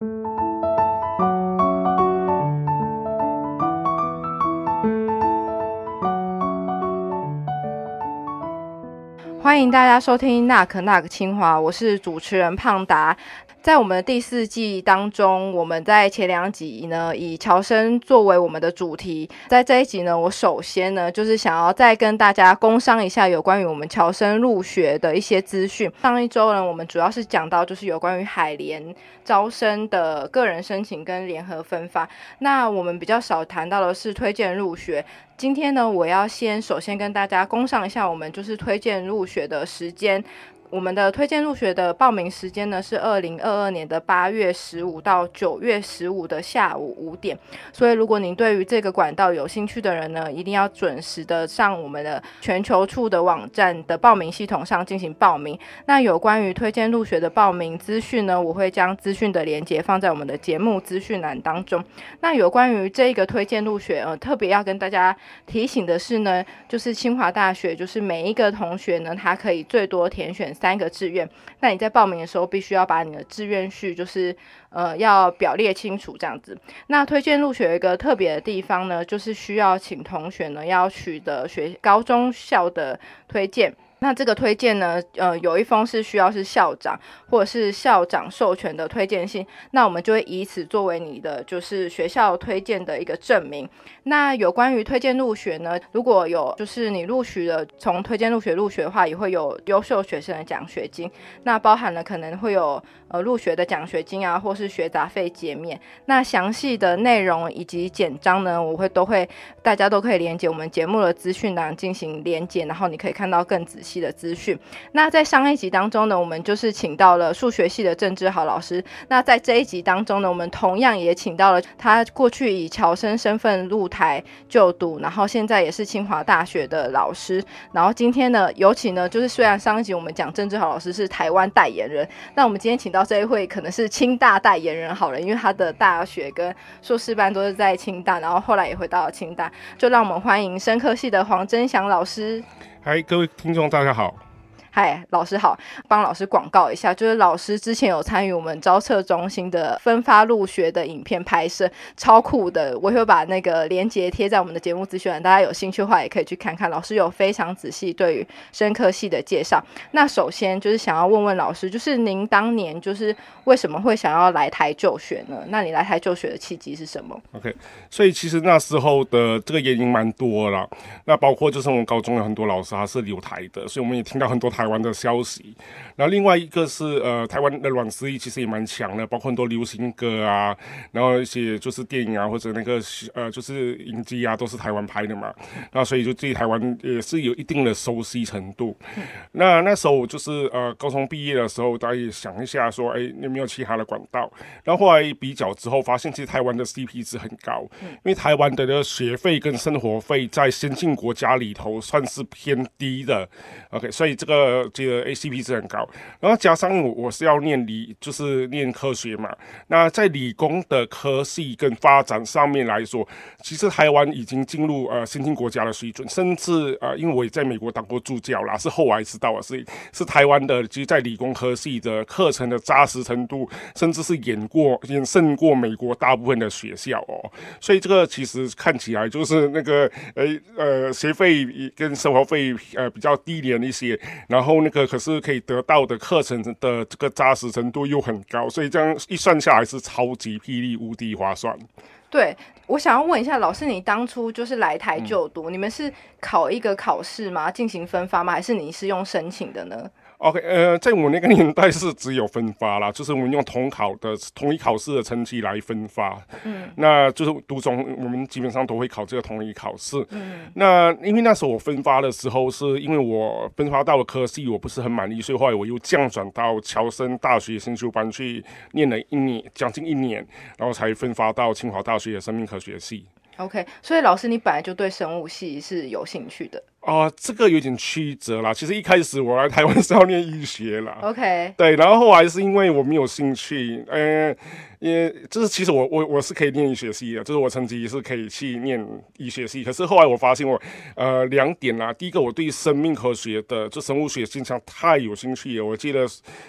欢迎大家收听《那可那个清华》，我是主持人胖达。在我们的第四季当中，我们在前两集呢，以乔生作为我们的主题。在这一集呢，我首先呢，就是想要再跟大家工商一下有关于我们乔生入学的一些资讯。上一周呢，我们主要是讲到就是有关于海联招生的个人申请跟联合分发。那我们比较少谈到的是推荐入学。今天呢，我要先首先跟大家工商一下，我们就是推荐入学的时间。我们的推荐入学的报名时间呢是二零二二年的八月十五到九月十五的下午五点，所以如果您对于这个管道有兴趣的人呢，一定要准时的上我们的全球处的网站的报名系统上进行报名。那有关于推荐入学的报名资讯呢，我会将资讯的连接放在我们的节目资讯栏当中。那有关于这个推荐入学，呃，特别要跟大家提醒的是呢，就是清华大学，就是每一个同学呢，他可以最多填选。三个志愿，那你在报名的时候必须要把你的志愿序，就是呃要表列清楚这样子。那推荐入学有一个特别的地方呢，就是需要请同学呢要取得学高中校的推荐。那这个推荐呢，呃，有一封是需要是校长或者是校长授权的推荐信，那我们就会以此作为你的就是学校推荐的一个证明。那有关于推荐入学呢，如果有就是你录取了从推荐入学入学的话，也会有优秀学生的奖学金，那包含了可能会有呃入学的奖学金啊，或是学杂费减免。那详细的内容以及简章呢，我会都会大家都可以连接我们节目的资讯栏进行连接，然后你可以看到更仔细。系的资讯。那在上一集当中呢，我们就是请到了数学系的郑志豪老师。那在这一集当中呢，我们同样也请到了他过去以侨生身份入台就读，然后现在也是清华大学的老师。然后今天呢，尤其呢，就是虽然上一集我们讲郑志豪老师是台湾代言人，那我们今天请到这一位可能是清大代言人好了，因为他的大学跟硕士班都是在清大，然后后来也回到了清大。就让我们欢迎生科系的黄真祥老师。嗨，各位听众，大家好。嗨，老师好，帮老师广告一下，就是老师之前有参与我们招测中心的分发入学的影片拍摄，超酷的，我会把那个链接贴在我们的节目资讯栏，大家有兴趣的话也可以去看看。老师有非常仔细对于深科系的介绍。那首先就是想要问问老师，就是您当年就是为什么会想要来台就学呢？那你来台就学的契机是什么？OK，所以其实那时候的这个原因蛮多了，那包括就是我们高中有很多老师他是留台的，所以我们也听到很多。台台湾的消息，然后另外一个是呃，台湾的软实力其实也蛮强的，包括很多流行歌啊，然后一些就是电影啊或者那个呃就是影集啊，都是台湾拍的嘛，那所以就对台湾也是有一定的熟悉程度。那那时候就是呃高中毕业的时候，大家也想一下说，哎有没有其他的管道？然后后来比较之后，发现其实台湾的 CP 值很高，因为台湾的个学费跟生活费在先进国家里头算是偏低的。OK，所以这个。呃，这个 ACP 值很高，然后加上我是要念理，就是念科学嘛。那在理工的科系跟发展上面来说，其实台湾已经进入呃先进国家的水准，甚至呃，因为我也在美国当过助教啦，是后来知道啊，是是台湾的，其实在理工科系的课程的扎实程度，甚至是演过远胜过美国大部分的学校哦。所以这个其实看起来就是那个呃呃学费跟生活费呃比较低廉一些，然后。然后那个可是可以得到的课程的这个扎实程度又很高，所以这样一算下来是超级霹雳无敌划算。对，我想要问一下老师，你当初就是来台就读，你们是考一个考试吗？进行分发吗？还是你是用申请的呢？OK，呃，在我那个年代是只有分发啦，就是我们用统考的统一考试的成绩来分发。嗯，那就是读中，我们基本上都会考这个统一考试。嗯，那因为那时候我分发的时候，是因为我分发到了科系，我不是很满意，所以后来我又降转到侨生大学新修班去念了一年，将近一年，然后才分发到清华大学的生命科学系。OK，所以老师，你本来就对生物系是有兴趣的。哦，这个有点曲折啦。其实一开始我来台湾是要念医学啦。OK，对，然后后来是因为我没有兴趣，嗯。因为就是其实我我我是可以念医学系的，就是我成绩是可以去念医学系。可是后来我发现我呃两点啦，第一个我对生命科学的就生物学现象太有兴趣了。我记得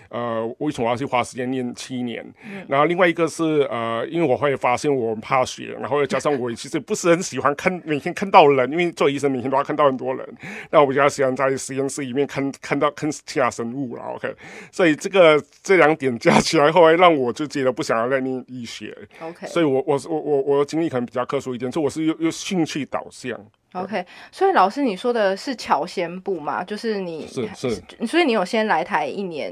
呃为什么要去花时间念七年？然后另外一个是呃因为我会发现我怕血，然后又加上我其实不是很喜欢看每天看到人，因为做医生每天都要看到很多人，那我比较喜欢在实验室里面看看到看其他生物了。OK，所以这个这两点 加起来，后来让我就觉得不想要再。念医学，OK，所以我我我我我的经历可能比较特殊一点，所以我是又又兴趣导向，OK，所以老师你说的是侨先部嘛？就是你是是，所以你有先来台一年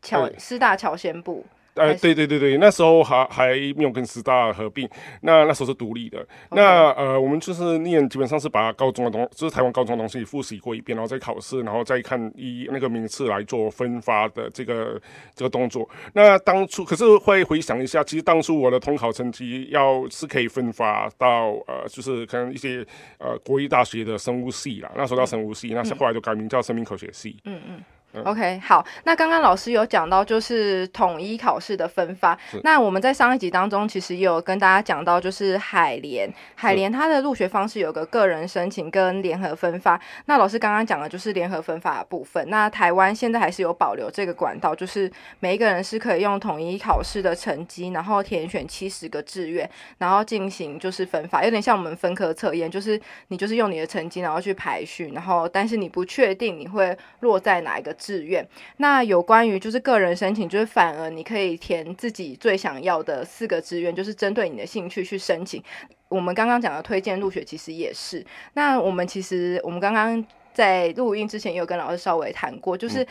侨师大侨先部。呃，对对对对，那时候还还没有跟师大合并，那那时候是独立的。那呃，我们就是念，基本上是把高中的东，就是台湾高中的东西复习过一遍，然后再考试，然后再看一那个名次来做分发的这个这个动作。那当初可是会回想一下，其实当初我的统考成绩要是可以分发到呃，就是可能一些呃国立大学的生物系啦，那时候叫生物系，那后来就改名叫生命科学系。嗯嗯。OK，好，那刚刚老师有讲到就是统一考试的分发，那我们在上一集当中其实也有跟大家讲到，就是海联，海联它的入学方式有个个人申请跟联合分发。那老师刚刚讲的就是联合分发的部分。那台湾现在还是有保留这个管道，就是每一个人是可以用统一考试的成绩，然后填选七十个志愿，然后进行就是分发，有点像我们分科测验，就是你就是用你的成绩然后去排序，然后但是你不确定你会落在哪一个。志愿，那有关于就是个人申请，就是反而你可以填自己最想要的四个志愿，就是针对你的兴趣去申请。我们刚刚讲的推荐入学其实也是。那我们其实我们刚刚在录音之前也有跟老师稍微谈过，就是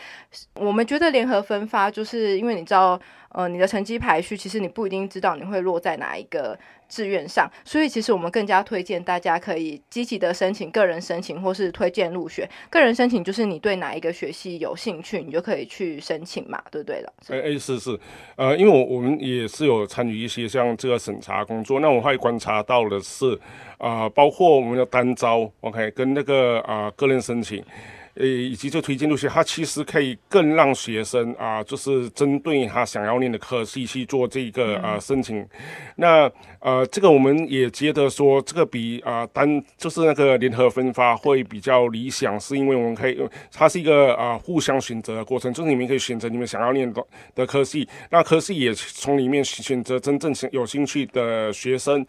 我们觉得联合分发，就是因为你知道，呃，你的成绩排序其实你不一定知道你会落在哪一个。志愿上，所以其实我们更加推荐大家可以积极的申请个人申请，或是推荐入学。个人申请就是你对哪一个学系有兴趣，你就可以去申请嘛，对不对了？哎哎，是是，呃，因为我我们也是有参与一些像这个审查工作，那我会观察到的是，啊，包括我们的单招，OK，跟那个啊个人申请。呃，以及这推荐入学，它其实可以更让学生啊，就是针对他想要念的科系去做这个啊申请。那呃，这个我们也觉得说，这个比啊单就是那个联合分发会比较理想，是因为我们可以，它是一个啊互相选择的过程，就是你们可以选择你们想要念的的科系，那科系也从里面选择真正有兴趣的学生。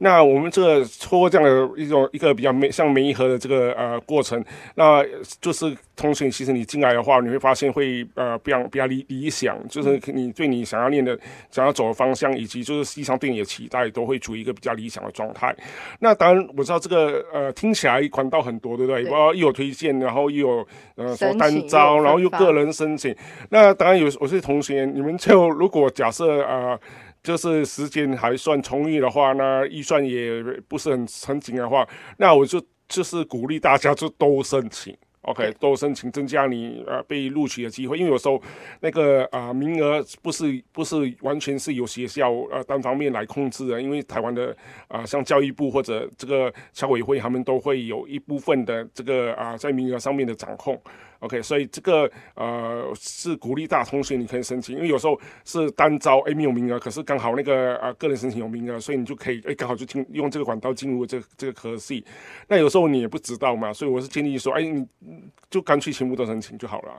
那我们这个通过这样的一种一个比较没像媒合的这个呃过程，那就。是通讯，其实你进来的话，你会发现会呃比较比较理理想，就是你对你想要练的、想要走的方向，以及就是实际上对你的期待，都会处于一个比较理想的状态。那当然我知道这个呃听起来管道很多，对不对？又有推荐，然后又有呃说单招，然后又个人申请。那当然有有些同学，你们就如果假设呃就是时间还算充裕的话，那预算也不是很很紧的话，那我就就是鼓励大家就都申请。OK，都申请增加你呃被录取的机会，因为有时候那个啊名额不是不是完全是由学校呃单方面来控制的，因为台湾的啊像教育部或者这个校委会，他们都会有一部分的这个啊在名额上面的掌控。OK，所以这个呃是鼓励大通讯你可以申请，因为有时候是单招诶没有名额，可是刚好那个呃个人申请有名额，所以你就可以诶刚好就进用这个管道进入这个这个科系。那有时候你也不知道嘛，所以我是建议说，哎你就干脆全部都申请就好了。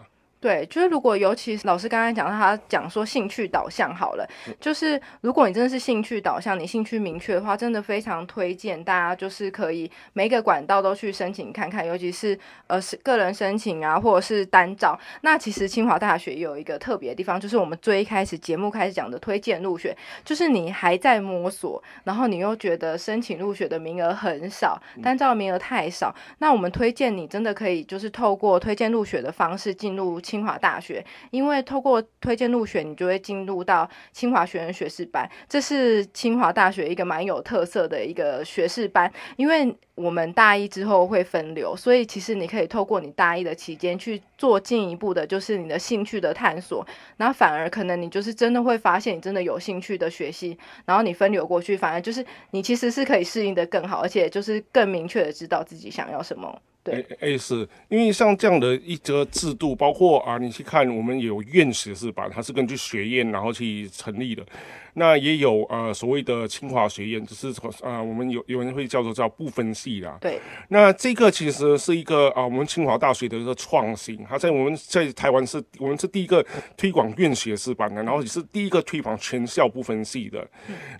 对，就是如果尤其老师刚才讲，他讲说兴趣导向好了，就是如果你真的是兴趣导向，你兴趣明确的话，真的非常推荐大家就是可以每个管道都去申请看看，尤其是呃是个人申请啊，或者是单招。那其实清华大学有一个特别的地方，就是我们最一开始节目开始讲的推荐入学，就是你还在摸索，然后你又觉得申请入学的名额很少，单照的名额太少，那我们推荐你真的可以就是透过推荐入学的方式进入。清华大学，因为透过推荐入学，你就会进入到清华学院学士班，这是清华大学一个蛮有特色的一个学士班。因为我们大一之后会分流，所以其实你可以透过你大一的期间去做进一步的，就是你的兴趣的探索。然后反而可能你就是真的会发现你真的有兴趣的学习，然后你分流过去，反而就是你其实是可以适应的更好，而且就是更明确的知道自己想要什么。对，哎是，因为像这样的一则制度，包括啊，你去看我们有院学是吧，它是根据学院然后去成立的。那也有呃所谓的清华学院，就是啊我们有有人会叫做叫不分系啦。对。那这个其实是一个啊我们清华大学的一个创新，它在我们在台湾是我们是第一个推广院学士班的，然后也是第一个推广全校不分系的。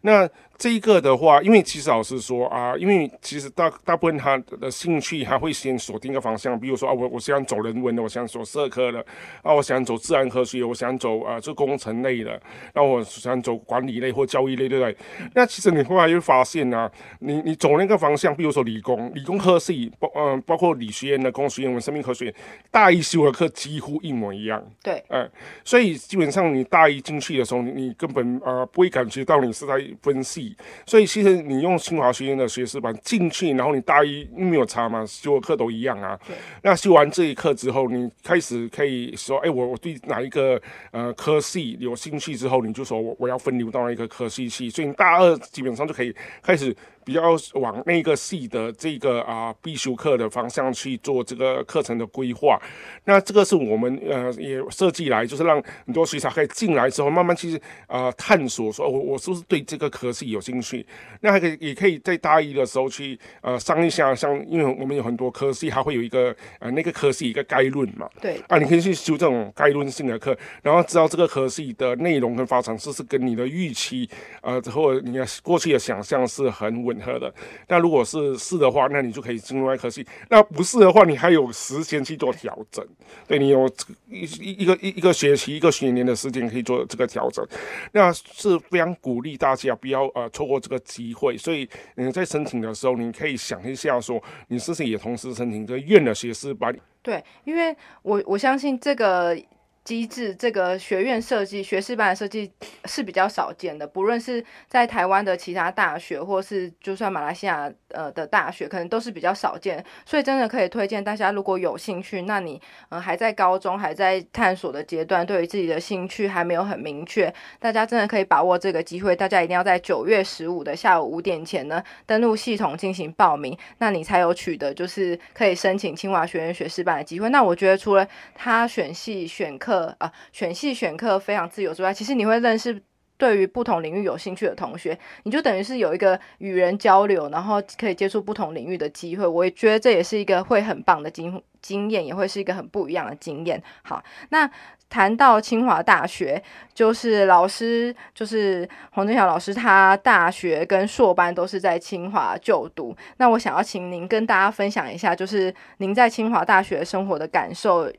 那这一个的话，因为其实老师说啊，因为其实大大部分他的兴趣还会先锁定一个方向，比如说啊我我想走人文的，我想走社科的，啊我想走自然科学，我想走啊这工程类的，那我想走管。理类或教育类，对不对？那其实你后来会发现呢，你你走那个方向，比如说理工、理工科系，包嗯，包括理学院的工学院、文生命科学院，大一修的课几乎一模一样。对，嗯，所以基本上你大一进去的时候，你你根本呃不会感觉到你是在分系。所以其实你用清华学院的学士班进去，然后你大一没有差嘛，修的课都一样啊。那修完这一课之后，你开始可以说，哎，我我对哪一个呃科系有兴趣之后，你就说我我要分流。当然一个科系系，所以你大二基本上就可以开始。比较往那个系的这个啊必修课的方向去做这个课程的规划，那这个是我们呃也设计来，就是让很多学生可以进来之后慢慢去呃探索，说我我是不是对这个科系有兴趣？那还可以也可以在大一的时候去呃上一下，像因为我们有很多科系，它会有一个呃那个科系一个概论嘛，对啊，你可以去修这种概论性的课，然后知道这个科系的内容跟发展是是跟你的预期呃或者你的过去的想象是很稳。吻合的，那如果是是的话，那你就可以进入外科系；那不是的话，你还有时间去做调整。对你有一一一个一一个学期、一个学年的时间可以做这个调整，那是非常鼓励大家不要呃错过这个机会。所以你在申请的时候，你可以想一下，说你是不是也同时申请这个院的学士班？对，因为我我相信这个。机制这个学院设计学士班的设计是比较少见的，不论是在台湾的其他大学，或是就算马来西亚呃的大学，可能都是比较少见。所以真的可以推荐大家，如果有兴趣，那你呃还在高中还在探索的阶段，对于自己的兴趣还没有很明确，大家真的可以把握这个机会。大家一定要在九月十五的下午五点前呢登录系统进行报名，那你才有取得就是可以申请清华学院学士班的机会。那我觉得除了他选系选课。课啊，选系选课非常自由之外，其实你会认识对于不同领域有兴趣的同学，你就等于是有一个与人交流，然后可以接触不同领域的机会。我也觉得这也是一个会很棒的经经验，也会是一个很不一样的经验。好，那谈到清华大学，就是老师，就是黄振晓老师，他大学跟硕班都是在清华就读。那我想要请您跟大家分享一下，就是您在清华大学生活的感受。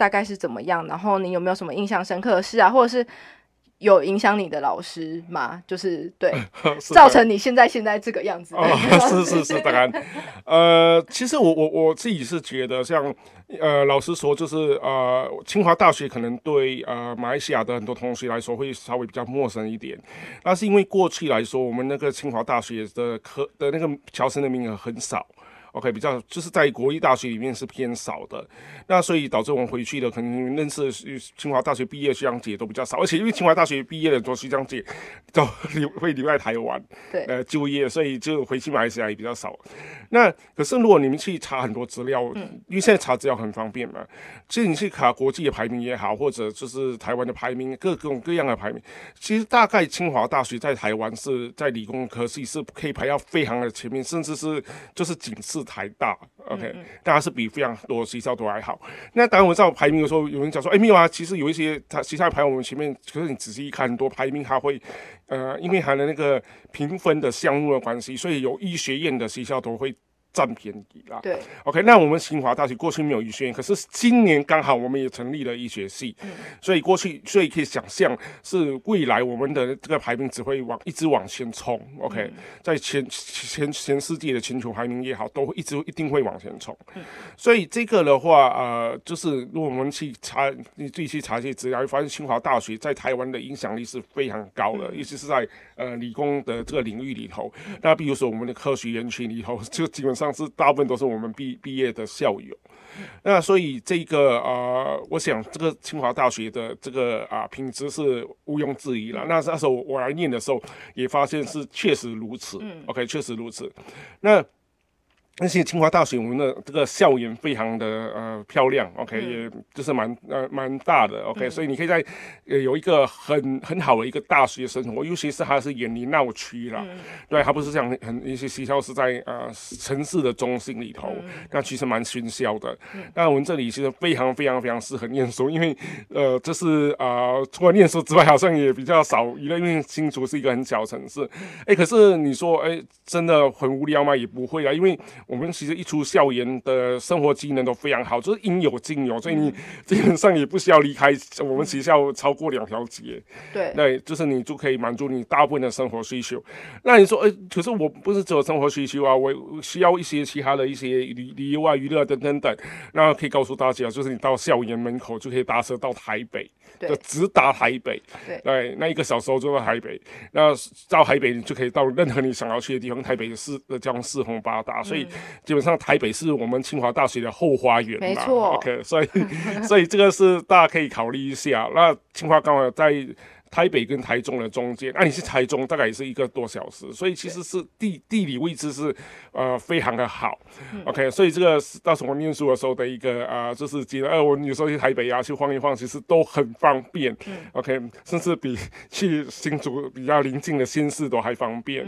大概是怎么样？然后你有没有什么印象深刻的事啊？或者是有影响你的老师吗？就是对，造成你现在现在这个样子。哦是是是，当然，呃，其实我我我自己是觉得，像呃，老师说，就是呃，清华大学可能对呃马来西亚的很多同学来说会稍微比较陌生一点，那是因为过去来说，我们那个清华大学的科的那个侨生的名额很少。OK，比较就是在国立大学里面是偏少的，那所以导致我们回去的可能认识清华大学毕业学长姐都比较少，而且因为清华大学毕业的很多学长姐都 留会留在台湾，对，呃就业，所以就回去马来西亚也比较少。那可是如果你们去查很多资料，嗯因为现在查资料很方便嘛，其实你去查国际的排名也好，或者就是台湾的排名，各种各样的排名，其实大概清华大学在台湾是在理工科系是可以排到非常的前面，甚至是就是仅次。台大，OK，当然是比非常多学校都还好。那当然我知道排名的时候，有人讲说，哎，没有啊，其实有一些他其他排我们前面，可是你仔细一看，很多排名他会，呃，因为它的那个评分的项目的关系，所以有医学院的学校都会。占便宜啦。对，OK，那我们清华大学过去没有医学院，可是今年刚好我们也成立了医学系，所以过去所以可以想象是未来我们的这个排名只会往一直往前冲，OK，在前前全世界的全球排名也好，都会一直一定会往前冲。所以这个的话，呃，就是如果我们去查，你自己去查一些资料，会发现清华大学在台湾的影响力是非常高的，尤其是在呃理工的这个领域里头。那比如说我们的科学园区里头，就基本上。上是大部分都是我们毕毕业的校友，那所以这个呃，我想这个清华大学的这个啊品质是毋庸置疑了。那那时候我来念的时候，也发现是确实如此。嗯 OK，确实如此。那而且清华大学我们的这个校园非常的呃漂亮，OK，、也就是蛮呃蛮大的，OK，、所以你可以在呃有一个很很好的一个大学生活，尤其是它是远离闹区啦，对，它不是像很很一些学校是在呃城市的中心里头，那其实蛮喧嚣的。那我们这里其实非常非常非常适合念书，因为呃这是啊、呃除了念书之外，好像也比较少娱乐，因为新竹是一个很小城市。哎，可是你说哎真的很无聊吗？也不会啊，因为我们其实一出校园的生活机能都非常好，就是应有尽有，所以你基本上也不需要离开我们学校超过两条街。对，对，就是你就可以满足你大部分的生活需求。那你说，哎、可是我不是只有生活需求啊，我需要一些其他的一些旅旅游啊、娱乐等等等。那可以告诉大家，就是你到校园门口就可以搭车到台北，对就直达台北。对那一个小时候就到台北。那到台北你就可以到任何你想要去的地方，台北市的交通四通八达，所以基本上台北是我们清华大学的后花园嘛。没错 OK，所以 所以这个是大家可以考虑一下。那清华刚好在。台北跟台中的中间，那、你是台中，大概也是一个多小时，所以其实是地地理位置是呃非常的好。OK，所以这个是到时候念书的时候的一个啊、呃就是觉得，呃，我有时候去台北啊，去晃一晃，其实都很方便。OK，甚至比去新竹比较邻近的新市都还方便。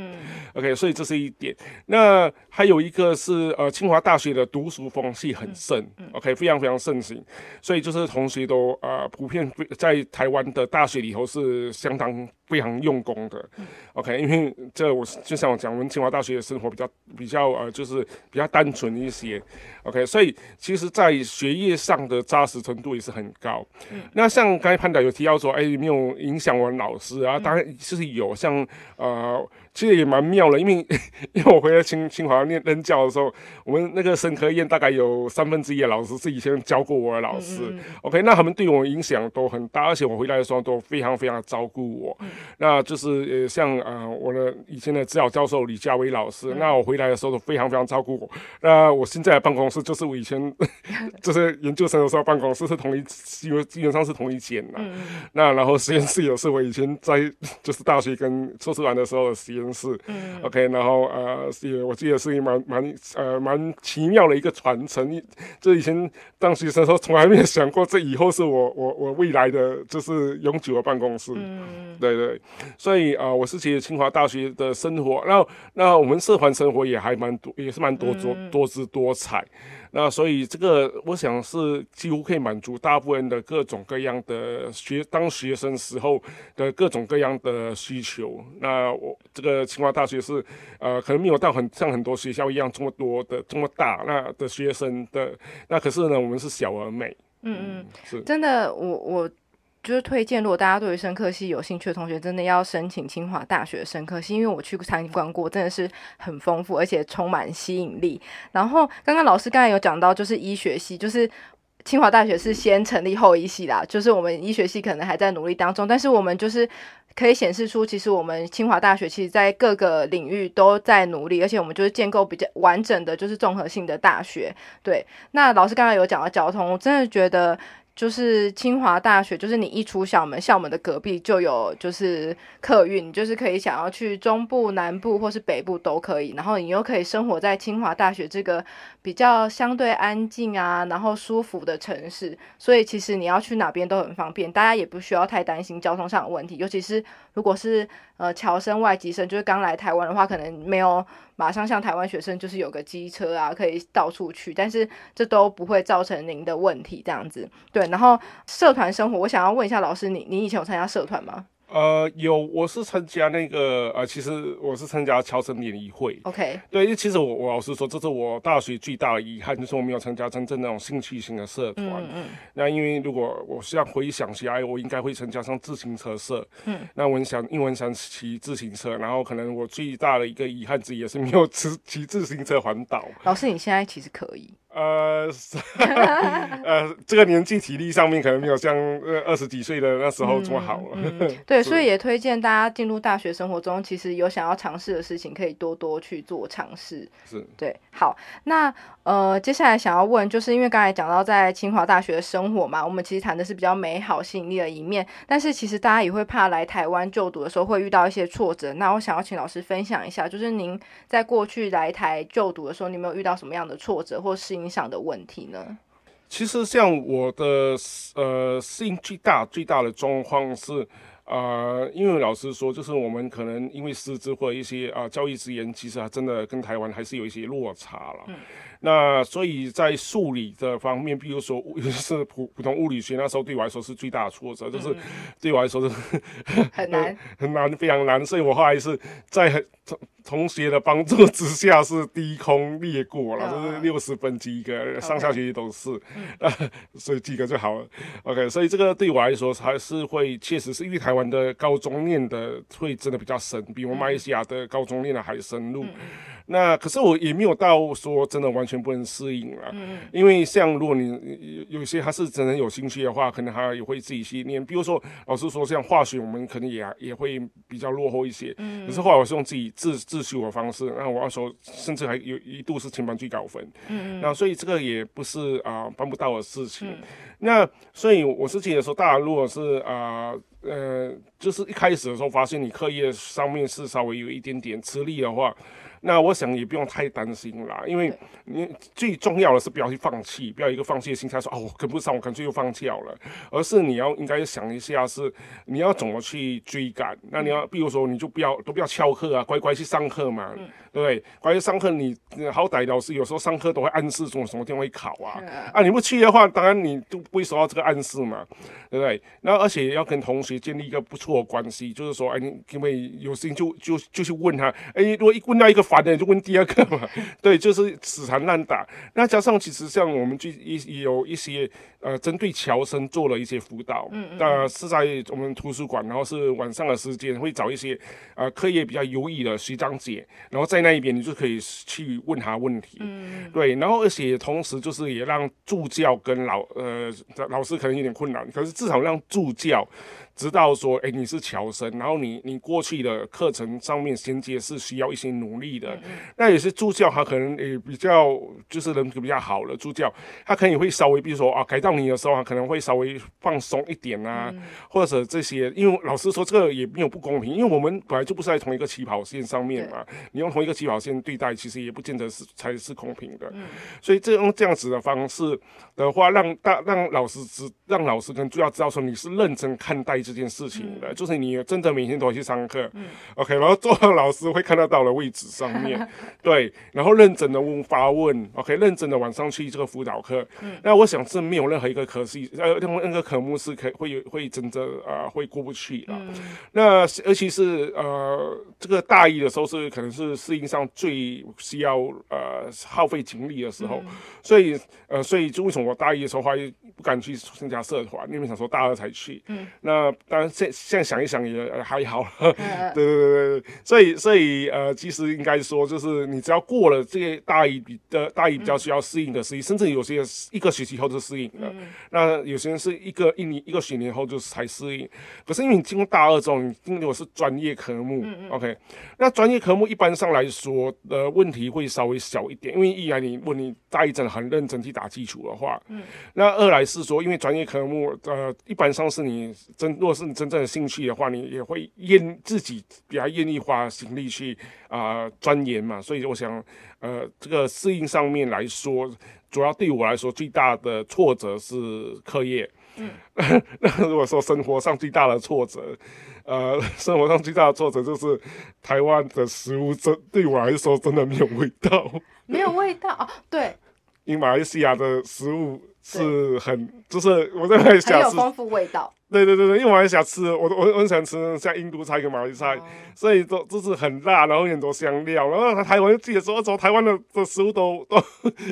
OK，所以这是一点。那还有一个是呃，清华大学的读书风气很盛、o k 非常非常盛行，所以就是同学都呃普遍在台湾的大学里头是相当非常用功的。OK，因为这我就像我讲，我们清华大学的生活比较比较呃，就是比较单纯一些。OK，所以其实，在学业上的扎实程度也是很高。那像刚才潘导有提到说，哎，有没有影响我的老师啊？当然就是有，像呃，其实也蛮妙的，因为 因为我回来清清华念任教的时候，我们那个生科院大概有三分之一的老师是以前教过我的老师。OK，那他们对我影响都很大，而且我回来的时候都非常非常照顾我。那就是呃，像呃我的以前的指导教授李佳薇老师，那我回来的时候都非常非常照顾我。那我现在的办公室就是我以前 就是研究生的时候办公室是同一，基本基本上是同一间的。那然后实验室也是我以前在就是大学跟硕士完的时候的实验室。OK，然后呃也我记得是一蛮蛮呃蛮奇妙的一个传承。一就以前当学生的时候，从来没有想过这以后是我我我未来的就是永久的办公室。嗯，对对，所以啊、呃我是觉得清华大学的生活，然后那我们社团生活也还蛮多，也是蛮多多多姿多彩。那所以这个我想是几乎可以满足大部分的各种各样的学当学生时候的各种各样的需求。那我这个清华大学是呃可能没有到很像很多学校一样这么多的这么大那的学生的，那可是呢我们是小而美。嗯嗯，是真的，我我就是推荐，如果大家对于生科系有兴趣的同学，真的要申请清华大学生科系，因为我去参观过，真的是很丰富，而且充满吸引力。然后刚刚老师刚才有讲到，就是医学系，就是。清华大学是先成立后医系啦，就是我们医学系可能还在努力当中，但是我们就是可以显示出，其实我们清华大学其实在各个领域都在努力，而且我们就是建构比较完整的，就是综合性的大学。对，那老师刚刚有讲到交通，我真的觉得就是清华大学，就是你一出校门，校门的隔壁就有就是客运，就是可以想要去中部、南部或是北部都可以，然后你又可以生活在清华大学这个比较相对安静啊，然后舒服的城市，所以其实你要去哪边都很方便，大家也不需要太担心交通上的问题，尤其是如果是呃侨生、外籍生，就是刚来台湾的话，可能没有马上像台湾学生就是有个机车啊，可以到处去，但是这都不会造成您的问题，这样子。对，然后社团生活，我想要问一下老师，你你以前有参加社团吗呃，有，我是参加那个呃，其实我是参加侨生联谊会。？OK，对，因为其实我我老实说，这是我大学最大的遗憾，就是我没有参加真正那种兴趣型的社团。嗯嗯那因为如果我现在回想起来，我应该会参加上自行车社。嗯，那我很想，因为我很想骑自行车，然后可能我最大的一个遗憾之一也是没有 骑骑自行车环岛。老师，你现在其实可以，呃，呃，这个年纪体力上面可能没有像呃二十几岁的那时候这么好了。嗯，对，所以也推荐大家进入大学生活中，其实有想要尝试的事情，可以多多去做尝试。是对。好，那呃，接下来想要问，就是因为刚才讲到在清华大学的生活嘛，我们其实谈的是比较美好、吸引力的一面，但是其实大家也会怕来台湾就读的时候会遇到一些挫折。那我想要请老师分享一下，就是您在过去来台就读的时候，你有没有遇到什么样的挫折或适应上的问题呢？其实像我的呃适应最大最大的状况是。呃，因为老师说，就是我们可能因为师资或一些啊教育资源，其实还真的跟台湾还是有一些落差了。那所以在数理的方面，比如说 是普普通物理学，那时候对我来说是最大的挫折，就是对我来说是 很难。很难非常难，所以我后来是在同同学的帮助之下是低空掠过了，就是六十分及格，上下学期都是，所以及格就好了。OK，所以这个对我来说还是会确实是因为台湾的高中念的会真的比较深，比我马来西亚的高中念的还深入。那可是我也没有到说真的完全不能适应了，因为像如果你有有些还是真的有兴趣的话，可能他也会自己去念。比如说老师说像化学，我们可能也也会比较落后一些。嗯，可是后来我是用自己自自修的方式，那我要说甚至还有一度是全班最高分。嗯那所以这个也不是啊办不到的事情。那所以我是觉得说，大家如果是啊呃，就是一开始的时候发现你课业上面是稍微有一点点吃力的话。那我想也不用太担心啦，因为你最重要的是不要去放弃，不要一个放弃的心态，说哦我跟不上，我干脆又放弃好了，而是你要应该想一下，是你要怎么去追赶。那你要，比如说你就不要都不要翘课啊，乖乖去上课嘛，对不对？乖乖上课，你好歹老师有时候上课都会暗示说什么地方会考啊，啊你不去的话，当然你都不会收到这个暗示嘛，对不对？那而且要跟同学建立一个不错的关系，就是说，哎，你因为有事情就就就去问他，哎，如果一问到一个。反的就问第二个嘛，对，就是死缠烂打。那加上其实像我们就一有一些呃，针对侨生做了一些辅导，嗯嗯，是在我们图书馆，然后是晚上的时间会找一些呃课业比较优异的学长姐，然后在那一边你就可以去问他问题，嗯对，然后而且同时就是也让助教跟老呃老师可能有点困难，可是至少让助教。知道说，哎，你是乔生，然后你你过去的课程上面衔接是需要一些努力的，那也是助教他可能也比较就是人比较好的助教，他可能会稍微比如说啊，改到你的时候啊，可能会稍微放松一点啊，或者这些，因为老师说这个也没有不公平，因为我们本来就不是在同一个起跑线上面嘛，你用同一个起跑线对待，其实也不见得是才是公平的，所以这用这样子的方式的话，让大让老师知，让老师跟助教知道说你是认真看待。这件事情的，就是你真的每天都要去上课，OK，然后坐到老师会看得到的位置上面，对，然后认真的问发问，OK，认真的晚上去这个辅导课，那我想是没有任何一个科系，呃，那个科目是可会有会真的呃会过不去的，那尤其是呃这个大一的时候是可能是适应上最需要呃耗费精力的时候，所以呃所以就为什么我大一的时候还不敢去参加社团，因为想说大二才去，嗯，那。当然，现现在想一想也还好，对对对对。所以所以呃，其实应该说，就是你只要过了这个大一比的大一比较需要适应的时期，甚至有些一个学期后就适应了，那有些人是一个一年一个学年后就才适应。可是因为你进入大二之后，你如果是专业科目，OK，那专业科目一般上来说的问题会稍微小一点，因为一来你问你大一真的很认真去打基础的话，那二来是说，因为专业科目呃一般上是你真。如果是你真正的兴趣的话，你也会愿自己比较愿意花心力去啊钻研嘛。所以我想，呃，这个适应上面来说，主要对我来说最大的挫折是课业。嗯，那如果说生活上最大的挫折，呃，生活上最大的挫折就是台湾的食物真对我来说真的没有味道。没有味道啊？对，因为马来西亚的食物。是很，就是我在马来西亚很有丰富味道。对对对对，因为马来西亚吃，我我我很喜欢吃像印度菜跟马来菜，所以都就是很辣，然后很多香料。然后台湾记得说，走台湾的的食物都 都。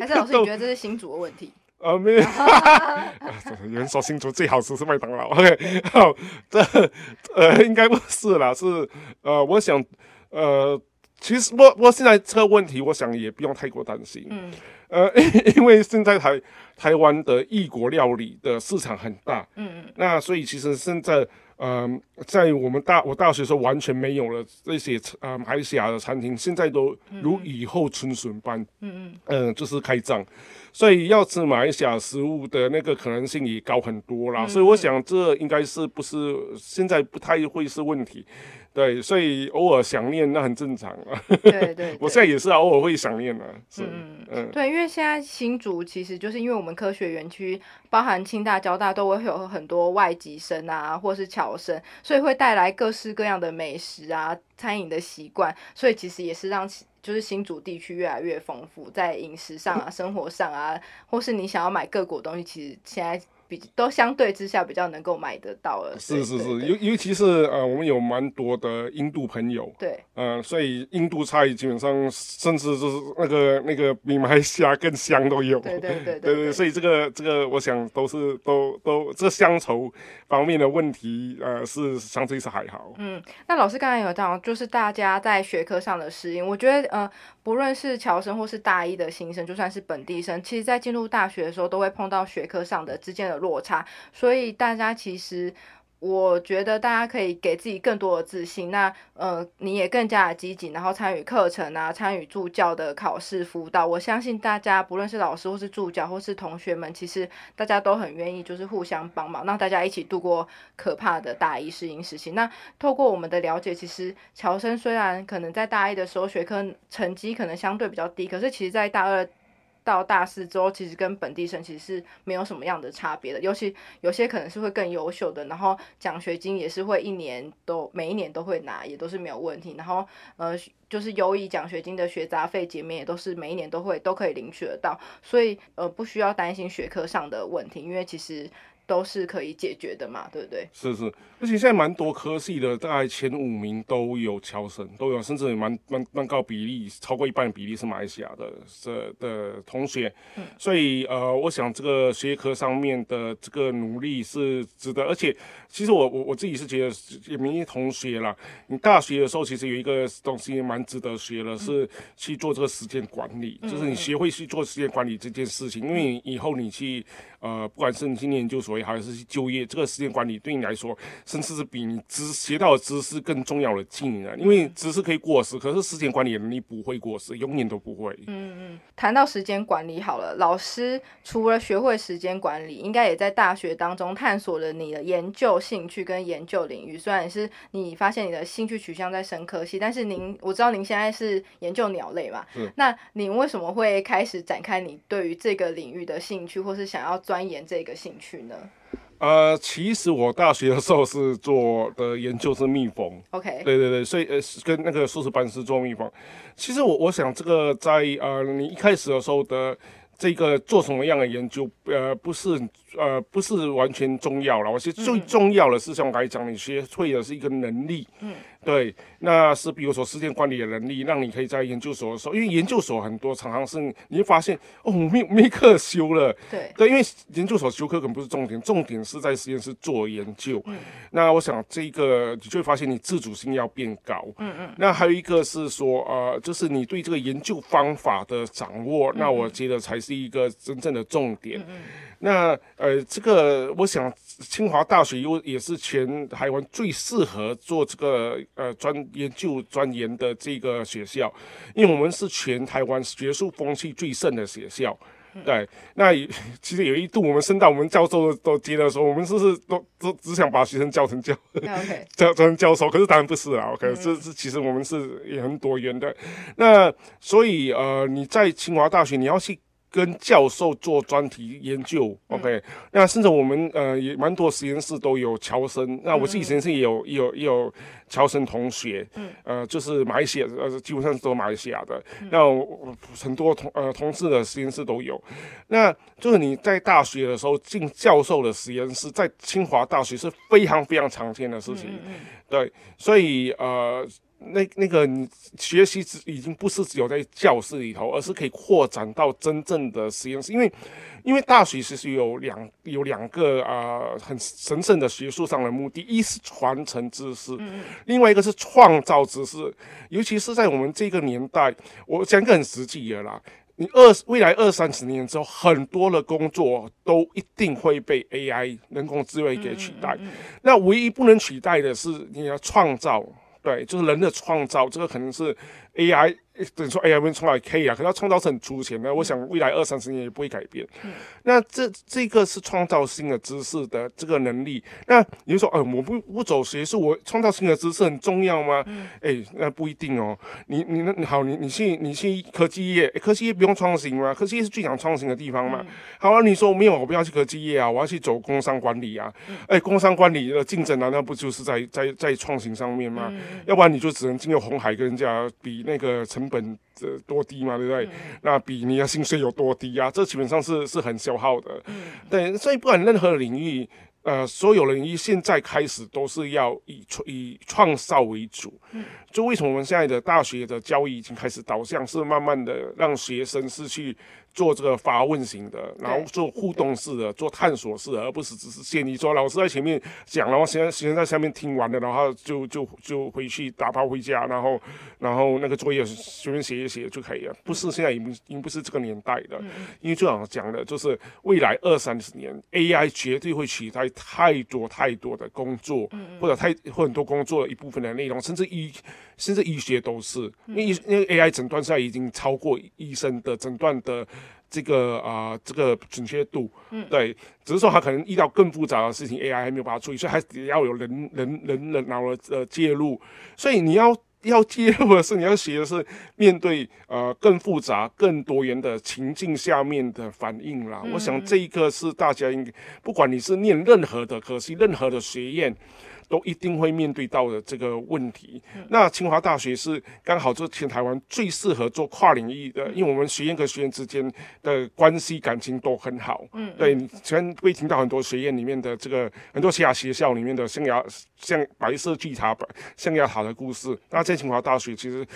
还是老师，你觉得这是新竹的问题？呃，没有。有人说新竹最好吃是麦当劳。OK，好，这呃应该不是啦，是呃，我想呃，其实我我现在这个问题，我想也不用太过担心。嗯。呃，因为现在台台湾的异国料理的市场很大，嗯嗯，那所以其实现在。嗯，在我们大我大学时候完全没有了这些呃马来西亚的餐厅，现在都如雨后春笋般，嗯嗯，嗯，就是开张，所以要吃马来西亚食物的那个可能性也高很多啦。所以我想这应该是不是现在不太会是问题。对，所以偶尔想念那很正常啊。对对，我现在也是偶尔会想念的。嗯嗯，对，因为现在新竹其实就是因为我们科学园区包含清大、交大都会有很多外籍生啊，或是侨生，所以会带来各式各样的美食啊、餐饮的习惯，所以其实也是让就是新竹地区越来越丰富，在饮食上啊、生活上啊，或是你想要买各国东西，其实现在。比都相对之下比较能够买得到了，是是是，尤尤其是呃，我们有蛮多的印度朋友，对，嗯，所以印度菜基本上甚至就是那个那个比马来西亚更香都有，对对对 对对，所以这个这个我想都是都都这乡愁方面的问题，呃，是相对是还好。嗯，那老师刚才有讲，就是大家在学科上的适应，我觉得呃，不论是侨生或是大一的新生，就算是本地生，其实在进入大学的时候都会碰到学科上的之间的。落差，所以大家其实，我觉得大家可以给自己更多的自信。那呃，你也更加的积极，然后参与课程啊，参与助教的考试辅导。我相信大家，不论是老师或是助教或是同学们，其实大家都很愿意，就是互相帮忙，让大家一起度过可怕的大一适应时期。那透过我们的了解，其实乔生虽然可能在大一的时候学科成绩可能相对比较低，可是其实在大二。到大四之后，其实跟本地生其实是没有什么样的差别的，尤其有些可能是会更优秀的，然后奖学金也是会一年都每一年都会拿，也都是没有问题。然后呃，就是优异奖学金的学杂费减免也都是每一年都会都可以领取得到，所以呃不需要担心学科上的问题，因为其实。都是可以解决的嘛，对不对？是是，而且现在蛮多科系的，大概前五名都有侨生，都有，甚至蛮蛮蛮高比例，超过一半比例是马来西亚的这的同学。嗯，所以呃，我想这个学科上面的这个努力是值得。而且，其实我我我自己是觉得，也明些同学啦，你大学的时候其实有一个东西蛮值得学的，是去做这个时间管理，就是你学会去做时间管理这件事情，因为以后你去。呃，不管是你进研究所也好，还是去就业，这个时间管理对你来说，甚至是比你知学到的知识更重要的技能。因为知识可以过时，可是时间管理能力不会过时，永远都不会。嗯嗯。谈到时间管理，好了，老师除了学会时间管理，应该也在大学当中探索了你的研究兴趣跟研究领域。虽然是你发现你的兴趣取向在生科系，但是您我知道您现在是研究鸟类嘛？那您为什么会开始展开你对于这个领域的兴趣，或是想要？钻研这个兴趣呢？呃，其实我大学的时候是做的研究是蜜蜂。OK，对对对，所以呃，跟那个硕士班是做蜜蜂。其实我我想这个在呃，你一开始的时候的这个做什么样的研究，呃，不是。呃，不是完全重要了。我觉得最重要的是，像我刚才讲，你学会的是一个能力。嗯，对，那是比如说时间管理的能力，让你可以在研究所的时候，因为研究所很多常常是你会发现哦，没没课修了。对对，因为研究所修课可能不是重点，重点是在实验室做研究。嗯，那我想这个你就会发现你自主性要变高。嗯嗯，那还有一个是说，呃，就是你对这个研究方法的掌握，那我觉得才是一个真正的重点。嗯。那呃，这个我想，清华大学又也是全台湾最适合做这个呃专研究专研的这个学校，因为我们是全台湾学术风气最盛的学校。对，那其实有一度我们升到我们教授都接的时候，我们是不是都都只想把学生教成教教 成教授？可是当然不是啊。OK，这这其实我们是也很多元的。那所以呃，你在清华大学你要去。跟教授做专题研究，OK，那甚至我们呃也蛮多实验室都有侨生，那我自己实验室也有有有侨生同学，嗯，呃就是马来西亚呃基本上都马来西亚的，那很多同呃同事的实验室都有，那就是你在大学的时候进教授的实验室，在清华大学是非常非常常见的事情，对，所以呃。那那个你学习只已经不是只有在教室里头，而是可以扩展到真正的实验室。因为，因为大学其实有两有两个啊很神圣的学术上的目的，一是传承知识，另外一个是创造知识。尤其是在我们这个年代，我讲个很实际的啦。你二未来二三十年之后，很多的工作都一定会被 AI 人工智慧给取代。那唯一不能取代的是你要创造，对，就是人的创造，这个可能是 AI。等于说 AI 会创造可以啊，可是它创造是很粗浅的。我想未来二三十年也不会改变。那这这个是创造新的知识的这个能力。那你就说，呃，我不不走学术，我创造新的知识很重要吗？哎，那不一定哦。你你那好，你你去你去科技业，科技业不用创新吗？科技业是最想创新的地方嘛。好啊，你说没有，我不要去科技业啊，我要去走工商管理啊。哎，工商管理的竞争难道不就是在在在创新上面吗？要不然你就只能进入红海跟人家比那个成。本这多低嘛，对不对？那比你的薪水有多低啊？这基本上是是很消耗的。对，所以不管任何领域，呃，所有领域现在开始都是要以以创造为主。就为什么我们现在的大学的教育已经开始导向是慢慢的让学生是去。做这个发问型的，然后做互动式的，做探索式的，而不是只是建议说老师在前面讲，然后学生学生在下面听完了，然后就就就回去打包回家，然后然后那个作业随便写一写就可以了。不是现在已经已经不是这个年代的，因为就像讲的，就是未来二三十年，AI 绝对会取代太多太多的工作，或者太或很多工作的一部分的内容，甚至医甚至医学都是，因为因为 AI 诊断现在已经超过医生的诊断的。这个啊，这个准确度，嗯，对，只是说他可能遇到更复杂的事情，AI 还没有办法处理，所以还是要有人人人人脑的呃介入。所以你要要介入的是，你要学的是面对呃更复杂、更多元的情境下面的反应啦。我想这一个是大家应该，不管你是念任何的科系、任何的学院。都一定会面对到的这个问题。那清华大学是刚好就全台湾最适合做跨领域的，因为我们学院跟学院之间的关系感情都很好。嗯，对，前会听到很多学院里面的这个很多其他学校里面的象牙像白色巨塔、象牙塔的故事。那在清华大学其实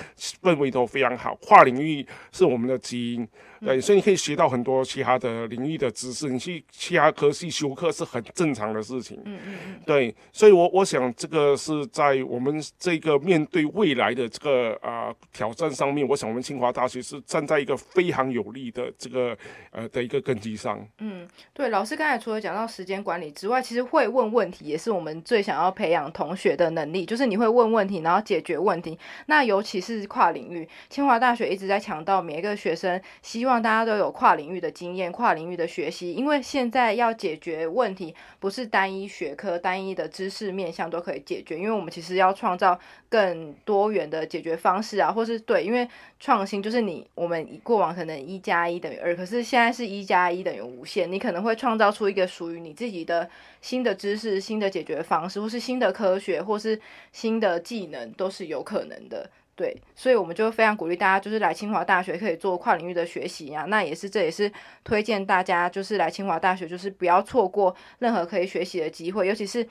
氛围都非常好，跨领域是我们的基因。对，所以你可以学到很多其他的领域的知识。你去其他科系修课是很正常的事情。嗯嗯嗯。对，所以我我想这个是在我们这个面对未来的这个啊挑战上面，我想我们清华大学是站在一个非常有利的这个呃的一个根基上。嗯，对，老师刚才除了讲到时间管理之外，其实会问问题也是我们最想要培养同学的能力，就是你会问问题，然后解决问题。那尤其是跨领域，清华大学一直在强调每一个学生希望。大家都有跨领域的经验、跨领域的学习，因为现在要解决问题，不是单一学科、单一的知识面向都可以解决，因为我们其实要创造更多元的解决方式啊，或是对，因为创新就是你我们过往可能一加一等于二，可是现在是一加一等于无限，你可能会创造出一个属于你自己的新的知识、新的解决方式，或是新的科学，或是新的技能，都是有可能的。对，所以我们就非常鼓励大家，就是来清华大学可以做跨领域的学习啊。那也是，这也是推荐大家，就是来清华大学，就是不要错过任何可以学习的机会，尤其是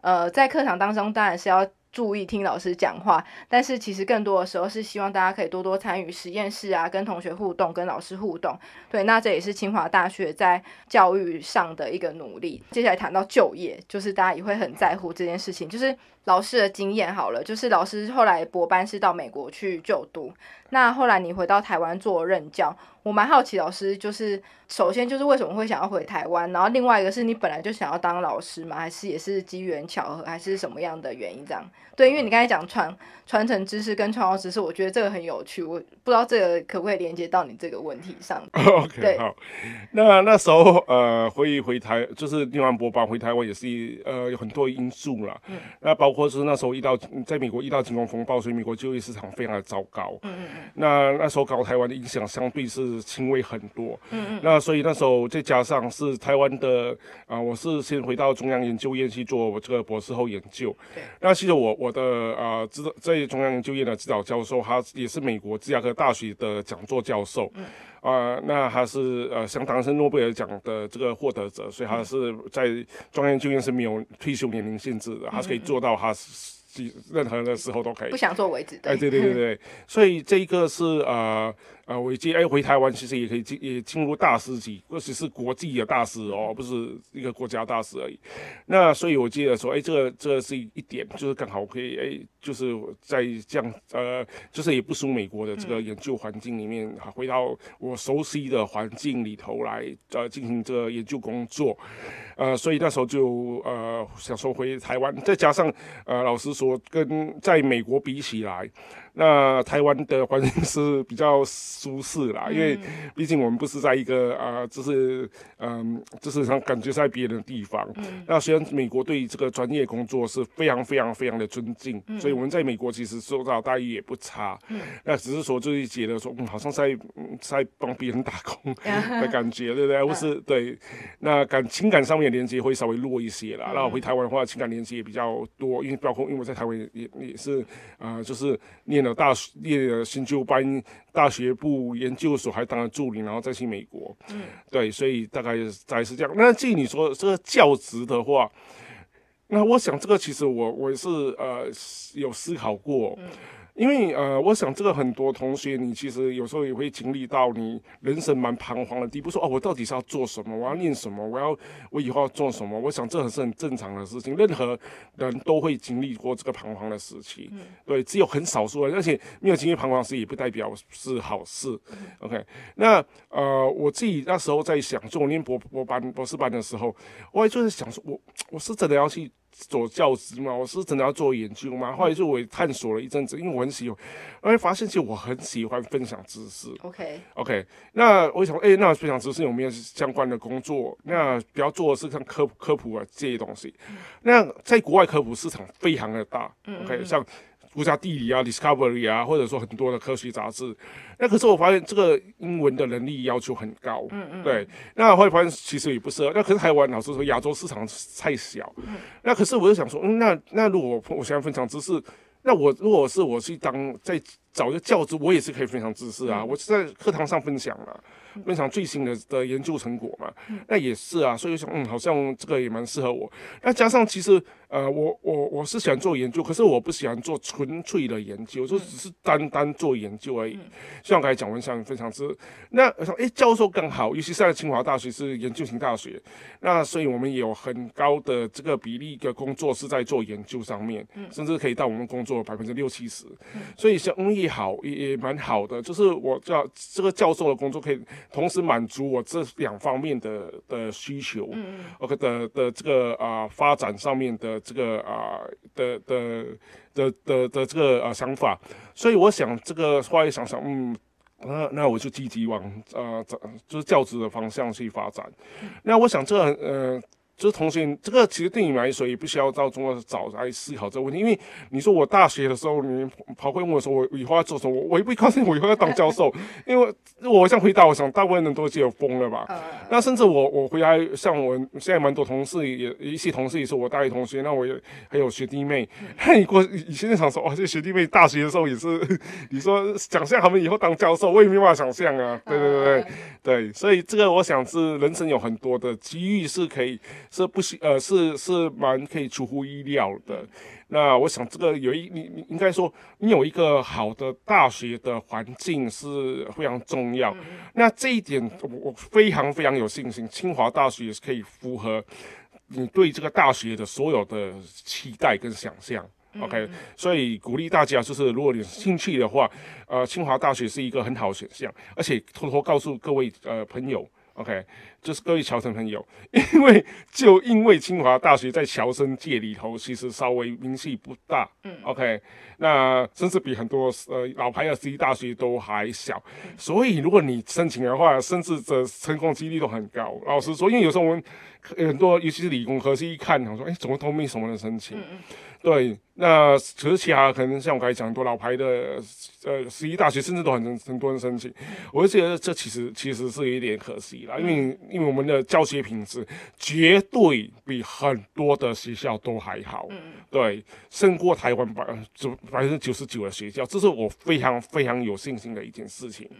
呃，在课堂当中，当然是要。注意听老师讲话，但是其实更多的时候是希望大家可以多多参与实验室啊，跟同学互动，跟老师互动。对，那这也是清华大学在教育上的一个努力。接下来谈到就业，就是大家也会很在乎这件事情，就是老师的经验好了，就是老师后来博班是到美国去就读，那后来你回到台湾做任教。我蛮好奇，老师就是首先就是为什么会想要回台湾，然后另外一个是你本来就想要当老师吗？还是也是机缘巧合，还是什么样的原因这样？对，因为你刚才讲传传承知识跟创造知识，我觉得这个很有趣，我不知道这个可不可以连接到你这个问题上。OK，好，那那时候呃回回台就是另外博班回台湾也是呃有很多因素啦，嗯，那包括是那时候遇到在美国遇到金融风暴，所以美国就业市场非常的糟糕，嗯嗯嗯，那那时候搞台湾的影响相对是轻微很多，嗯嗯，那所以那时候再加上是台湾的啊，我是先回到中央研究院去做我这个博士后研究，对，那其实我我。的啊，指导在中央研究院的指导教授，他也是美国芝加哥大学的讲座教授，嗯啊，那他是呃，相当是诺贝尔奖的这个获得者，所以他是在中央研究院是没有退休年龄限制的，他是可以做到他任何的时候都可以，不想做为止。哎，对对对对，所以这一个是呃。呃，我接哎回台湾，其实也可以进也进入大师级，或者是国际的大师哦，不是一个国家大师而已。那所以我记得说，哎，这个这个是一点，就是刚好可以哎，就是在这样呃，就是也不输美国的这个研究环境里面，回到我熟悉的环境里头来呃进行这个研究工作。呃，所以那时候就呃想说回台湾，再加上呃老师说跟在美国比起来。那台湾的环境是比较舒适啦，因为毕竟我们不是在一个啊，就是嗯，就是像感觉在别人的地方。那虽然美国对这个专业工作是非常非常非常的尊敬，所以我们在美国其实受到待遇也不差。那只是说就是觉得说，嗯，好像在在帮别人打工的感觉，对不对？或是对，那感情感上面的连接会稍微弱一些啦。那回台湾的话，情感连接也比较多，因为包括因为我在台湾也也是啊，就是念。大学念了新旧班，大学部研究所还当了助理，然后再去美国。嗯，对，所以大概大概是这样。那至于你说这个教职的话，那我想这个其实我我是呃有思考过。因为呃，我想这个很多同学，你其实有时候也会经历到你人生蛮彷徨的地步，说哦，我到底是要做什么？我要念什么？我要我以后要做什么？我想这很是很正常的事情，任何人都会经历过这个彷徨的时期。对，只有很少数人，而且没有经历彷徨时，也不代表是好事。OK，那呃，我自己那时候在想，就我念博博班博士班的时候，我也就是想说，我我是真的要去。做教师嘛，我是真的要做研究嘛。后来就我也探索了一阵子，因为我很喜欢，后来发现其实我很喜欢分享知识。OK，OK，那我想，哎，那分享知识有没有相关的工作？那比较做的是像科普科普啊这些东西。那在国外科普市场非常的大。OK，像。国家地理啊，Discovery 啊，或者说很多的科学杂志，那可是我发现这个英文的能力要求很高，嗯嗯，对，那后来发现其实也不适合。那可是台湾老师说亚洲市场太小，那可是我就想说，嗯，那那如果我想分享知识，那我如果是我去当在找一个教职，我也是可以分享知识啊，我是在课堂上分享了。分享最新的的研究成果嘛，那也是啊，所以想，嗯，好像这个也蛮适合我。那加上其实，呃，我我我是喜欢做研究，可是我不喜欢做纯粹的研究，就只是单单做研究而已。像刚才讲文想分享是，那我想，哎，教授更好，尤其是在清华大学是研究型大学，那所以我们有很高的这个比例的工作是在做研究上面，甚至可以到我们工作百分之六七十。所以像也好，也也蛮好的，就是我教这个教授的工作可以。同时满足我这两方面的的需求，OK 的的这个啊发展上面的这个啊的的的的的这个啊想法，所以我想这个话一想想，嗯，那那我就积极往呃就是教职的方向去发展。那我想这个呃。就是同学，这个其实对你来说也不需要到中国早来思考这个问题，因为你说我大学的时候，你跑过来问我说我以后要做什么，我也不告诉你我以后要当教授，因为我想回答，我想大部分人都觉得疯了吧。那甚至我我回来，像我现在蛮多同事也一些同事也是我大学同学，那我也还有学弟妹，那你过以前想说，哇，这学弟妹大学的时候也是，你说想象他们以后当教授，我也没办法想象啊。对对对对对，所以这个我想是人生有很多的机遇是可以。是不行，呃，是是蛮可以出乎意料的。那我想这个有一你你应该说你有一个好的大学的环境是非常重要。那这一点我我非常非常有信心，清华大学也是可以符合你对这个大学的所有的期待跟想象。OK，所以鼓励大家就是如果你兴趣的话，呃，清华大学是一个很好的选项，而且偷偷告诉各位呃朋友。OK，就是各位侨生朋友，因为就因为清华大学在侨生界里头其实稍微名气不大，嗯，OK，那甚至比很多呃老牌的私立大学都还小，所以如果你申请的话，甚至这成功几率都很高。老实说，因为有时候我们很多尤其是理工科是一看，我说哎，怎么都没什么人申请。对，那其实其他可能像我刚才讲，很多老牌的呃十一大学，甚至都很很多人申请，我就觉得这其实其实是有点可惜啦，因为因为我们的教学品质绝对比很多的学校都还好，对，胜过台湾百九百分之九十九的学校，这是我非常非常有信心的一件事情，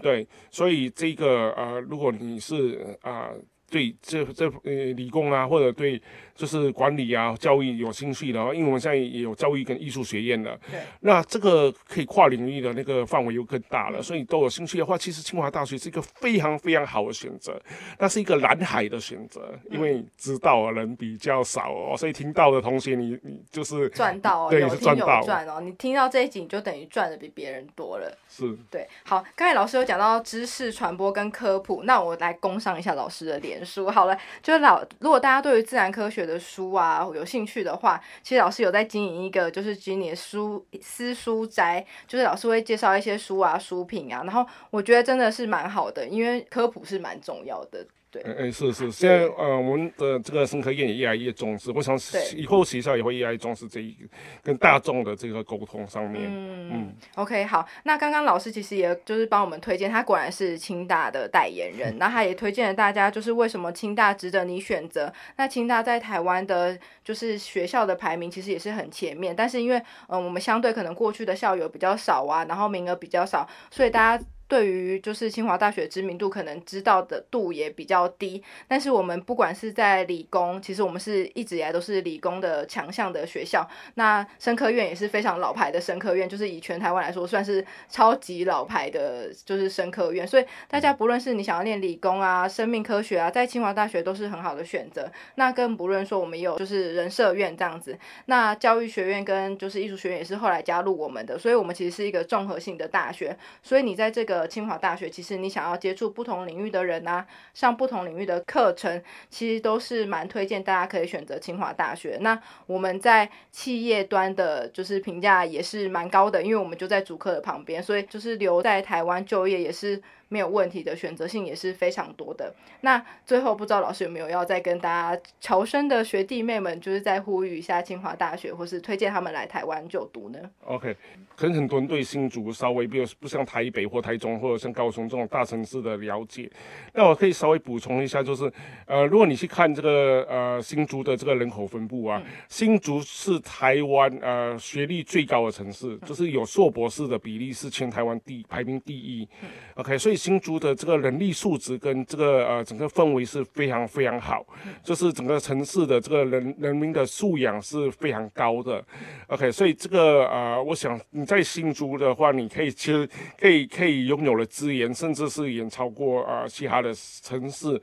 对，所以这个呃，如果你是啊。对这这呃理工啊，或者对就是管理啊、教育有兴趣的，因为我们现在也有教育跟艺术学院了，对，那这个可以跨领域的那个范围又更大了，所以都有兴趣的话，其实清华大学是一个非常非常好的选择，那是一个蓝海的选择，因为知道的人比较少哦，所以听到的同学你你就是赚到哦，对是赚到赚哦，你听到这一集你就等于赚的比别人多了。是。对，好，刚才老师有讲到知识传播跟科普，那我来攻上一下老师的脸书好了。就是老，如果大家对于自然科学的书啊有兴趣的话，其实老师有在经营一个就是今年书私书斋，就是老师会介绍一些书啊、书品啊，然后我觉得真的是蛮好的，因为科普是蛮重要的。对，哎、哎是是，现在呃，我们的这个生科院也越来越重视，我想以后学校也会越来越重视这一个跟大众的这个沟通上面。嗯，OK，好，那刚刚老师其实也就是帮我们推荐，他果然是清大的代言人，那他也推荐了大家，就是为什么清大值得你选择。那清大在台湾的，就是学校的排名其实也是很前面，但是因为嗯，我们相对可能过去的校友比较少啊，然后名额比较少，所以大家。对于就是清华大学知名度可能知道的度也比较低，但是我们不管是在理工，其实我们是一直以来都是理工的强项的学校。那生科院也是非常老牌的生科院，就是以全台湾来说算是超级老牌的，就是生科院。所以大家不论是你想要练理工啊、生命科学啊，在清华大学都是很好的选择。那更不论说我们有就是人社院这样子，那教育学院跟就是艺术学院也是后来加入我们的，所以我们其实是一个综合性的大学。所以你在这个清华大学，其实你想要接触不同领域的人啊，上不同领域的课程，其实都是蛮推荐大家可以选择清华大学。那我们在企业端的，就是评价也是蛮高的，因为我们就在主科的旁边，所以就是留在台湾就业也是没有问题的，选择性也是非常多的。那最后不知道老师有没有要再跟大家侨生的学弟妹们，就是再呼吁一下清华大学，或是推荐他们来台湾就读呢？OK，可能很多人对新竹稍微比如不像台北或台中或者像高雄这种大城市的了解，那我可以稍微补充一下，就是呃，如果你去看这个呃新竹的这个人口分布啊，新竹是台湾呃学历最高的城市，就是有硕博士的比例是全台湾第排名第一。OK，所以新竹的这个人力素质跟这个呃整个氛围是非常非常好，就是整个城市的这个人人民的素养是非常高的。OK，所以这个呃，我想你在新竹的话，你可以其实可以可以拥有了资源，甚至是远超过呃其他的城市。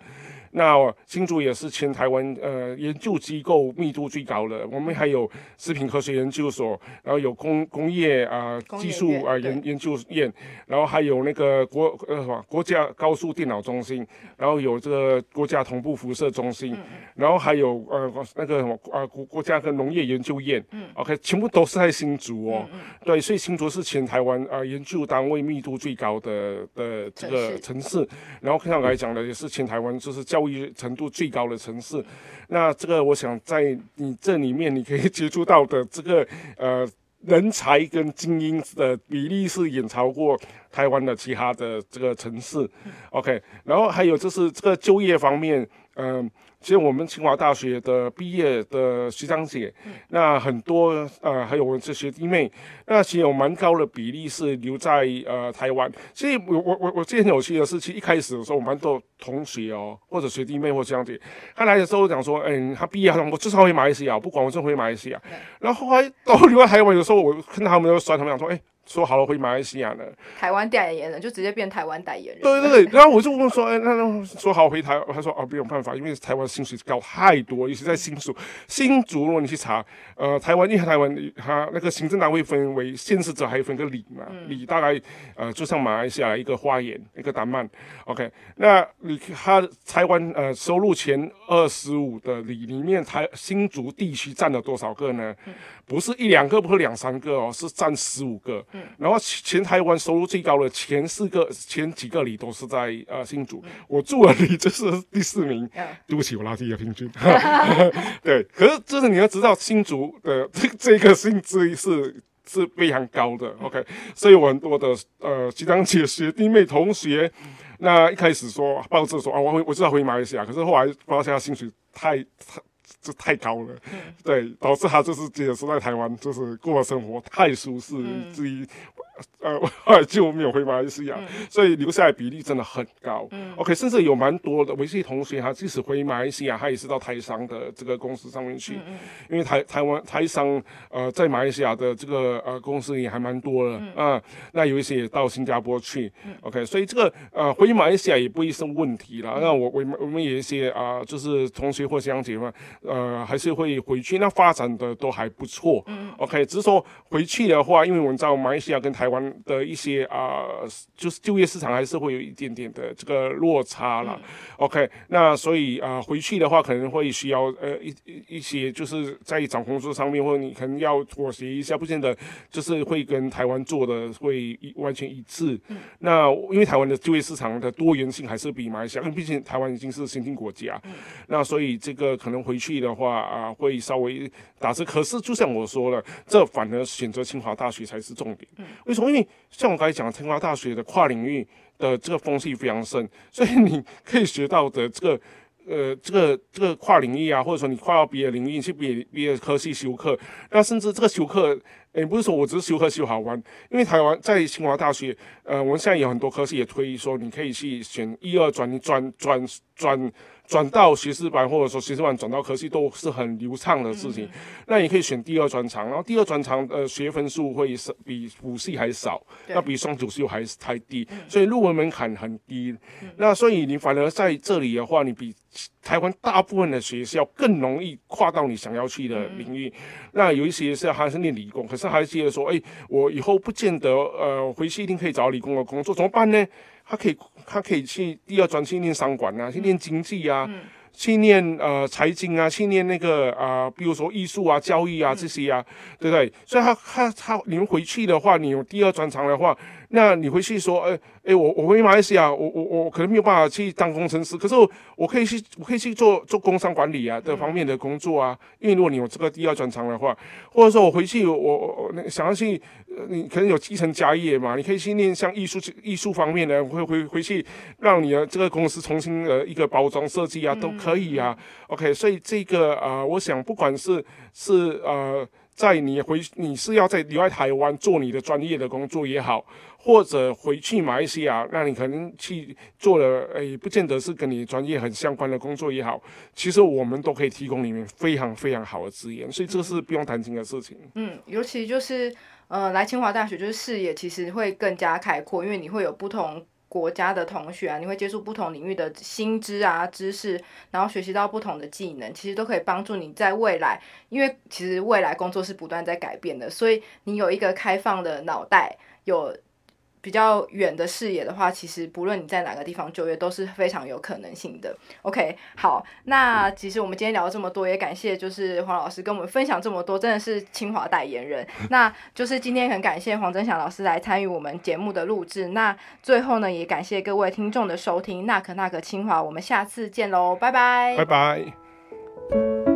那新竹也是全台湾呃研究机构密度最高的，我们还有食品科学研究所，然后有工工业啊、技术啊、研研究院，然后还有那个国呃什么国家高速电脑中心，然后有这个国家同步辐射中心，然后还有呃那个什么呃国国家跟农业研究院，嗯，OK，全部都是在新竹哦，对，所以新竹是全台湾呃研究单位密度最高的的这个城市，然后刚才讲呢也是全台湾就是教育程度最高的城市，那这个我想在你这里面你可以接触到的这个呃。人才跟精英的比例是远超过台湾的其他的这个城市，OK，然后还有就是这个就业方面，嗯、其实我们清华大学的毕业的学长姐，那很多呃，还有我们这学弟妹，那其实有蛮高的比例是留在呃台湾。其实我我我我记得很有趣的是，其实一开始的时候，我蛮多同学哦，或者学弟妹或学长姐，他来的时候讲说，哎、他毕业我至少回马来西亚，不管我真回马来西亚。然后后来到留在台湾的时候，我看到他们都酸，他们讲说，哎、说好了回马来西亚呢。台湾代言人就直接变台湾代言人。对对对，然后我就问说，哎，那那说好回台，他说哦，没有办法，因为台湾薪水高太多，尤其在新竹。新竹如果你去查，呃，台湾因为台湾它那个行政单位分为县市者，还有分个里嘛，里大概呃就像马来西亚一个花园，一个达曼，OK，那你它台湾呃收入前二十五的里里面，台新竹地区占了多少个呢？不是一两个，不是两三个哦，是占十五个。然后全台湾收入最高的前四个、前几个里都是在呃新竹，我住的里就是第四名。嗯对不起，我拉低了平均。对，可是就是你要知道新竹的这 这个薪资是。是非常高的，OK，所以我很多的呃学长姐、学弟妹、同学，那一开始说抱着说啊，我回我知道回马来西亚，可是后来发现他薪水太太这太高了，对，导致他就是觉得说在台湾就是过的生活太舒适，嗯。至于呃就没有回马来西亚，所以留下来比例真的很高。OK，甚至有蛮多的维系同学，他即使回马来西亚，他也是到台商的这个公司上面去，因为台台湾台商呃在马来西亚的这个呃公司也还蛮多的啊。那有一些也到新加坡去。OK，所以这个呃回马来西亚也不会是问题了。那我我们我们有一些啊，就是同学或乡姐嘛，呃还是会回去，那发展的都还不错。OK，只是说回去的话，因为我们知道马来西亚跟台湾的一些啊，就是就业市场还是会有一点点的这个落差了。OK，那所以啊，回去的话可能会需要呃一一些，就是在找工作上面，或者你可能要妥协一下，不见得就是会跟台湾做的会完全一致。那因为台湾的就业市场的多元性还是比马来西亚，因为毕竟台湾已经是新兴国家。那所以这个可能回去的话啊，会稍微打折。可是就像我说了，这反而选择清华大学才是重点。为因为像我刚才讲，清华大学的跨领域。的这个风气非常盛，所以你可以学到的这个，呃，这个这个跨领域啊，或者说你跨到别的领域去别别的科系修课，那甚至这个修课，也，不是说我只是修课修好玩，因为台湾在清华大学，呃，我们现在有很多科系也推说你可以去选一二转，你转转转。转到学士班，或者说学士班转到科系都是很流畅的事情。那你可以选第二专长，然后第二专长呃学分数会是比辅系还少，那比双主修还是太低，所以入门门槛很低。那所以你反而在这里的话，你比台湾大部分的学校更容易跨到你想要去的领域。那有一些是还是念理工，可是还是觉得说，哎，我以后不见得呃回去一定可以找理工的工作，怎么办呢？他可以，他可以去第二专去念商管啊，去念经济啊，去念呃财经啊，去念那个啊，比如说艺术啊、教育啊这些啊，对不对？所以他他他，你们回去的话，你有第二专长的话。那你回去说，哎哎，我我回马来西亚，我我我可能没有办法去当工程师，可是我我可以去，我可以去做做工商管理啊的方面的工作啊。因为如果你有这个第二专长的话，或者说我回去我我那想要去，你可能有继承家业嘛，你可以去念像艺术艺术方面的，会回回去让你的这个公司重新的一个包装设计啊，都可以啊。OK，所以这个啊，我想不管是是呃。在你回，你是要在留在台湾做你的专业的工作也好，或者回去马来西亚，那你可能去做了，诶，不见得是跟你专业很相关的工作也好，其实我们都可以提供里面非常非常好的资源，所以这个是不用担心的事情。嗯，尤其就是，呃，来清华大学就是视野其实会更加开阔，因为你会有不同。国家的同学啊，你会接触不同领域的新知啊、知识，然后学习到不同的技能，其实都可以帮助你在未来。因为其实未来工作是不断在改变的，所以你有一个开放的脑袋，有。比较远的视野的话，其实不论你在哪个地方就业都是非常有可能性的。OK，好，那其实我们今天聊了这么多，也感谢就是黄老师跟我们分享这么多，真的是清华代言人。那就是今天很感谢黄真祥老师来参与我们节目的录制。那最后呢，也感谢各位听众的收听。那可那可清华，我们下次见喽，拜拜，拜拜。